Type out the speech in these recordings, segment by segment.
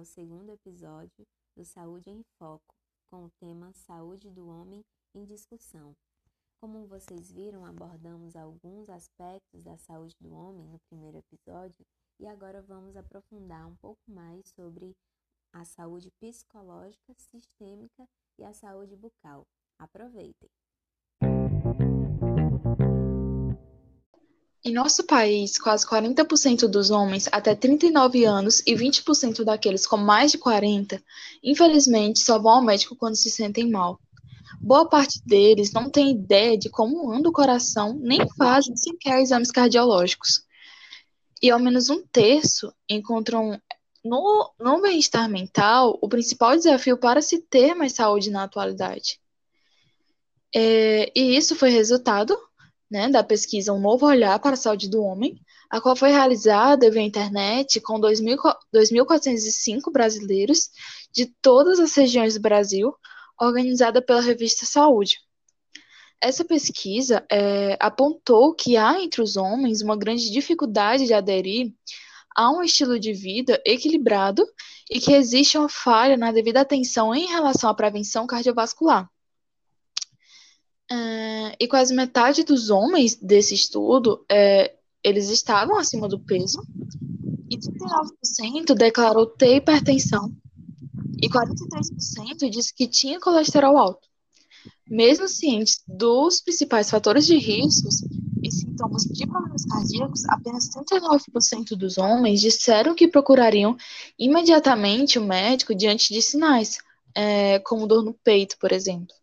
ao segundo episódio do Saúde em Foco, com o tema Saúde do Homem em Discussão. Como vocês viram, abordamos alguns aspectos da saúde do homem no primeiro episódio e agora vamos aprofundar um pouco mais sobre a saúde psicológica, sistêmica e a saúde bucal. Aproveitem! Em nosso país, quase 40% dos homens até 39 anos e 20% daqueles com mais de 40, infelizmente, só vão ao médico quando se sentem mal. Boa parte deles não tem ideia de como anda o coração, nem fazem sequer exames cardiológicos. E ao menos um terço encontram no, no bem-estar mental o principal desafio para se ter mais saúde na atualidade. É, e isso foi resultado né, da pesquisa Um Novo Olhar para a Saúde do Homem, a qual foi realizada via internet com 2.405 brasileiros de todas as regiões do Brasil, organizada pela revista Saúde. Essa pesquisa é, apontou que há entre os homens uma grande dificuldade de aderir a um estilo de vida equilibrado e que existe uma falha na devida atenção em relação à prevenção cardiovascular. É, e quase metade dos homens desse estudo, é, eles estavam acima do peso, e 39% declarou ter hipertensão, e 43% disse que tinha colesterol alto. Mesmo cientes dos principais fatores de riscos e sintomas de problemas cardíacos, apenas 39% dos homens disseram que procurariam imediatamente o médico diante de sinais, é, como dor no peito, por exemplo.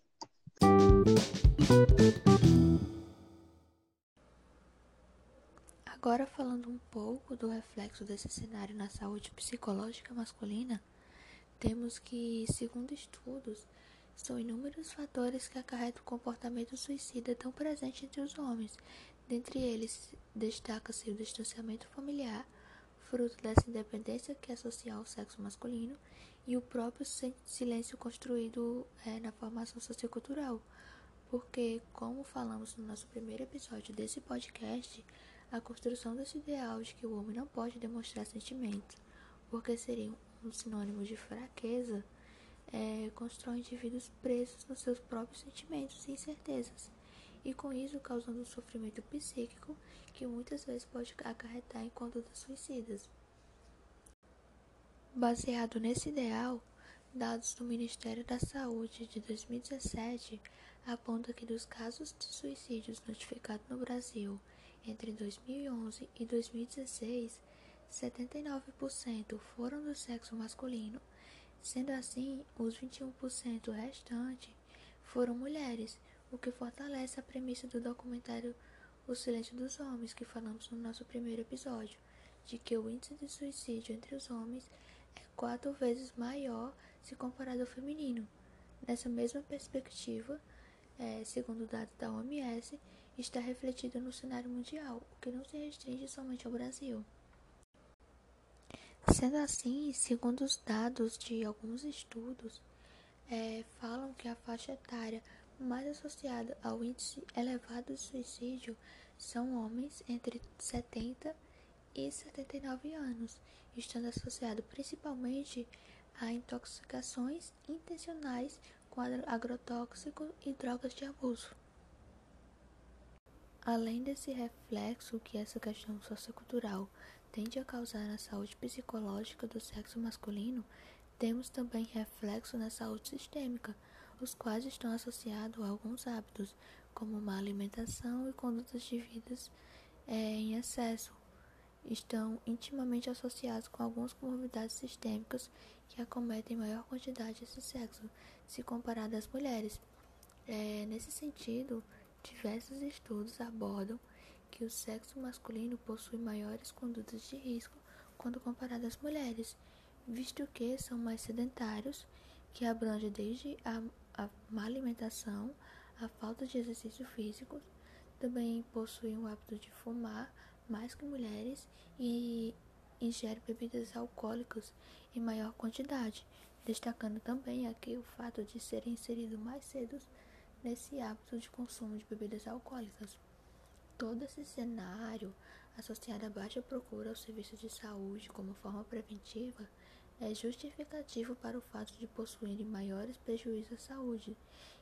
Agora falando um pouco do reflexo desse cenário na saúde psicológica masculina, temos que, segundo estudos, são inúmeros fatores que acarretam o comportamento suicida tão presente entre os homens. Dentre eles, destaca-se o distanciamento familiar, fruto dessa independência que associa ao sexo masculino, e o próprio silêncio construído é, na formação sociocultural. Porque, como falamos no nosso primeiro episódio desse podcast, a construção desse ideal de que o homem não pode demonstrar sentimentos, porque seria um sinônimo de fraqueza, é, constrói indivíduos presos nos seus próprios sentimentos e incertezas, e com isso causando um sofrimento psíquico que muitas vezes pode acarretar em condutas suicidas. Baseado nesse ideal, dados do Ministério da Saúde de 2017 apontam que dos casos de suicídios notificados no Brasil entre 2011 e 2016, 79% foram do sexo masculino, sendo assim, os 21% restantes foram mulheres, o que fortalece a premissa do documentário O Silêncio dos Homens, que falamos no nosso primeiro episódio, de que o índice de suicídio entre os homens é quatro vezes maior se comparado ao feminino. Nessa mesma perspectiva, é, segundo dados da OMS, está refletido no cenário mundial, o que não se restringe somente ao Brasil. Sendo assim, segundo os dados de alguns estudos, é, falam que a faixa etária mais associada ao índice elevado de suicídio são homens entre 70 e 79 anos, estando associado principalmente a intoxicações intencionais com agrotóxicos e drogas de abuso. Além desse reflexo que essa questão sociocultural tende a causar na saúde psicológica do sexo masculino, temos também reflexo na saúde sistêmica, os quais estão associados a alguns hábitos, como má alimentação e condutas de vidas é, em excesso. Estão intimamente associados com algumas comorbidades sistêmicas que acometem maior quantidade esse sexo, se comparado às mulheres. É, nesse sentido, Diversos estudos abordam que o sexo masculino possui maiores condutas de risco quando comparado às mulheres, visto que são mais sedentários, que abrange desde a, a má alimentação, a falta de exercício físico, também possuem o hábito de fumar mais que mulheres e ingerem bebidas alcoólicas em maior quantidade, destacando também aqui o fato de serem inseridos mais cedo nesse hábito de consumo de bebidas alcoólicas. Todo esse cenário, associado à baixa procura aos serviços de saúde como forma preventiva, é justificativo para o fato de possuírem maiores prejuízos à saúde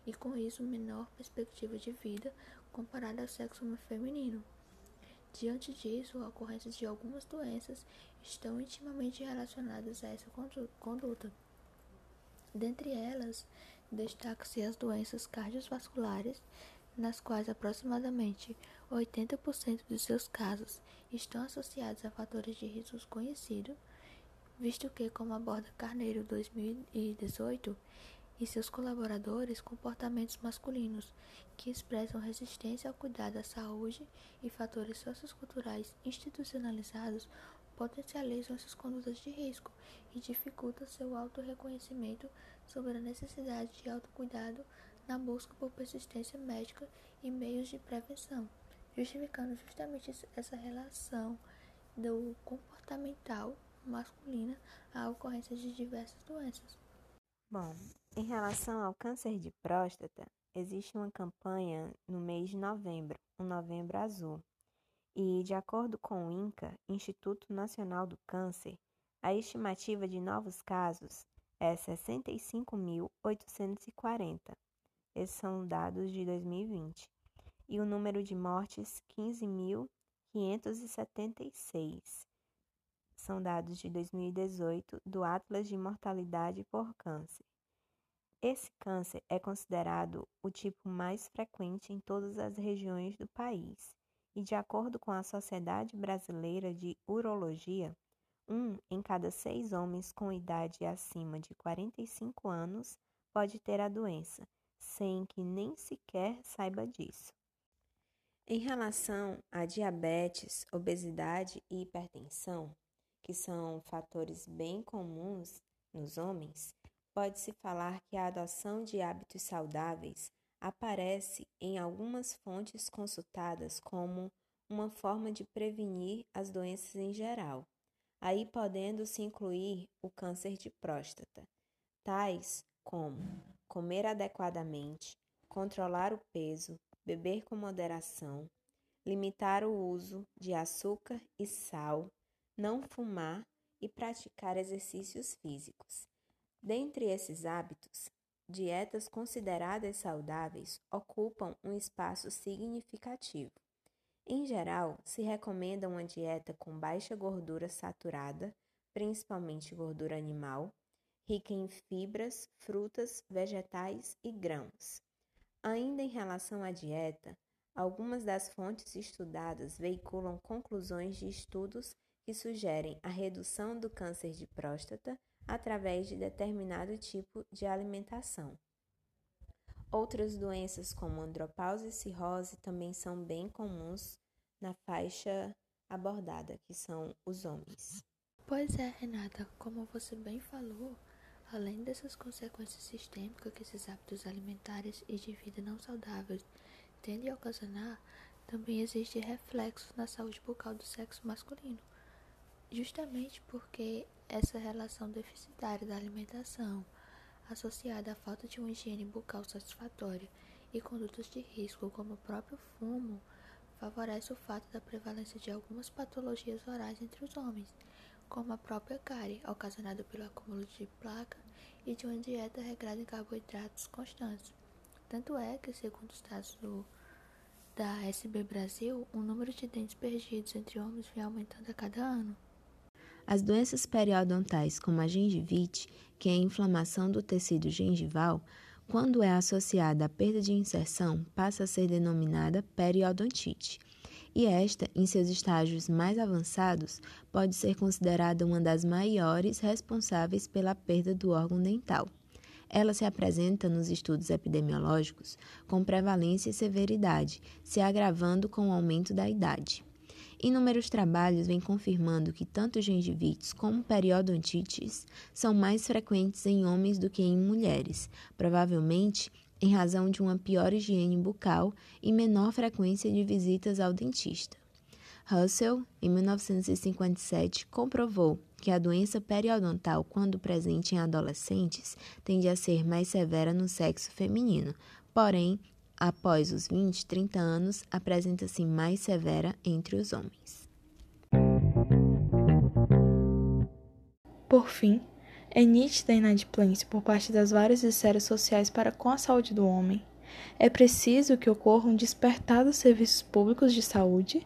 e, com isso, menor perspectiva de vida comparada ao sexo feminino. Diante disso, a ocorrência de algumas doenças estão intimamente relacionadas a essa conduta. Dentre elas, destaca-se as doenças cardiovasculares, nas quais aproximadamente 80% dos seus casos estão associados a fatores de risco conhecidos, visto que, como aborda Carneiro 2018 e seus colaboradores, comportamentos masculinos que expressam resistência ao cuidado à saúde e fatores socioculturais institucionalizados potencializam essas condutas de risco e dificultam seu autorreconhecimento sobre a necessidade de autocuidado na busca por persistência médica e meios de prevenção, justificando justamente essa relação do comportamental masculina à ocorrência de diversas doenças. Bom, em relação ao câncer de próstata, existe uma campanha no mês de novembro, o Novembro Azul. E, de acordo com o INCA, Instituto Nacional do Câncer, a estimativa de novos casos é 65.840. Esses são dados de 2020. E o número de mortes, 15.576. São dados de 2018 do Atlas de Mortalidade por Câncer. Esse câncer é considerado o tipo mais frequente em todas as regiões do país, e de acordo com a Sociedade Brasileira de Urologia, um em cada seis homens com idade acima de 45 anos pode ter a doença, sem que nem sequer saiba disso. Em relação a diabetes, obesidade e hipertensão, que são fatores bem comuns nos homens, pode-se falar que a adoção de hábitos saudáveis aparece em algumas fontes consultadas como uma forma de prevenir as doenças em geral, aí podendo-se incluir o câncer de próstata, tais como comer adequadamente, controlar o peso, beber com moderação, limitar o uso de açúcar e sal, não fumar e praticar exercícios físicos. Dentre esses hábitos, dietas consideradas saudáveis ocupam um espaço significativo. Em geral, se recomenda uma dieta com baixa gordura saturada, principalmente gordura animal, rica em fibras, frutas, vegetais e grãos. Ainda em relação à dieta, algumas das fontes estudadas veiculam conclusões de estudos que sugerem a redução do câncer de próstata através de determinado tipo de alimentação. Outras doenças como andropausa e cirrose também são bem comuns na faixa abordada, que são os homens. Pois é, Renata, como você bem falou, além dessas consequências sistêmicas que esses hábitos alimentares e de vida não saudáveis tendem a ocasionar, também existe reflexo na saúde bucal do sexo masculino, justamente porque essa relação deficitária da alimentação, associada à falta de uma higiene bucal satisfatória e condutas de risco, como o próprio fumo, favorece o fato da prevalência de algumas patologias orais entre os homens, como a própria cárie, ocasionada pelo acúmulo de placa e de uma dieta regrada em carboidratos constantes. Tanto é que, segundo os dados do, da SB Brasil, o número de dentes perdidos entre homens vem aumentando a cada ano. As doenças periodontais, como a gengivite, que é a inflamação do tecido gengival, quando é associada à perda de inserção, passa a ser denominada periodontite. E esta, em seus estágios mais avançados, pode ser considerada uma das maiores responsáveis pela perda do órgão dental. Ela se apresenta nos estudos epidemiológicos com prevalência e severidade, se agravando com o aumento da idade. Inúmeros trabalhos vêm confirmando que tanto gengivites como periodontites são mais frequentes em homens do que em mulheres, provavelmente em razão de uma pior higiene bucal e menor frequência de visitas ao dentista. Russell, em 1957, comprovou que a doença periodontal, quando presente em adolescentes, tende a ser mais severa no sexo feminino, porém após os 20, 30 anos, apresenta-se mais severa entre os homens. Por fim, É nítida a inadimplência por parte das várias esferas sociais para com a saúde do homem. É preciso que ocorra um despertar dos serviços públicos de saúde,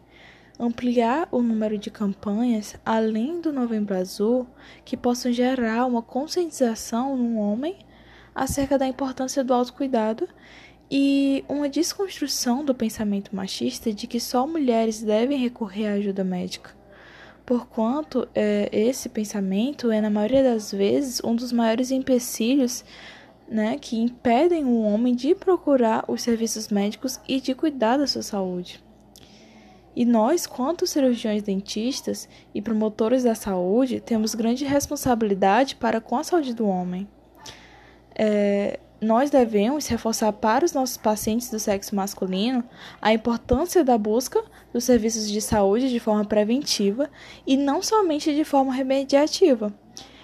ampliar o número de campanhas além do Novembro Azul que possam gerar uma conscientização no homem acerca da importância do autocuidado e uma desconstrução do pensamento machista de que só mulheres devem recorrer à ajuda médica. Porquanto é, esse pensamento é, na maioria das vezes, um dos maiores empecilhos né, que impedem o homem de procurar os serviços médicos e de cuidar da sua saúde. E nós, quanto cirurgiões dentistas e promotores da saúde, temos grande responsabilidade para com a saúde do homem. É, nós devemos reforçar para os nossos pacientes do sexo masculino a importância da busca dos serviços de saúde de forma preventiva e não somente de forma remediativa,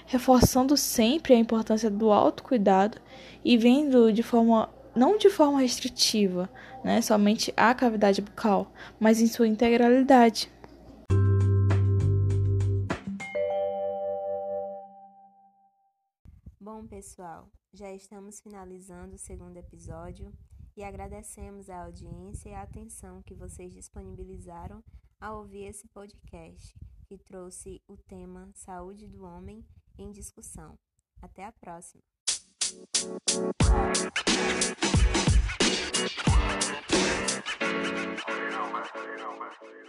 reforçando sempre a importância do autocuidado e vendo de forma não de forma restritiva, né, somente a cavidade bucal, mas em sua integralidade. Bom, pessoal, já estamos finalizando o segundo episódio e agradecemos a audiência e a atenção que vocês disponibilizaram ao ouvir esse podcast, que trouxe o tema Saúde do Homem em discussão. Até a próxima! you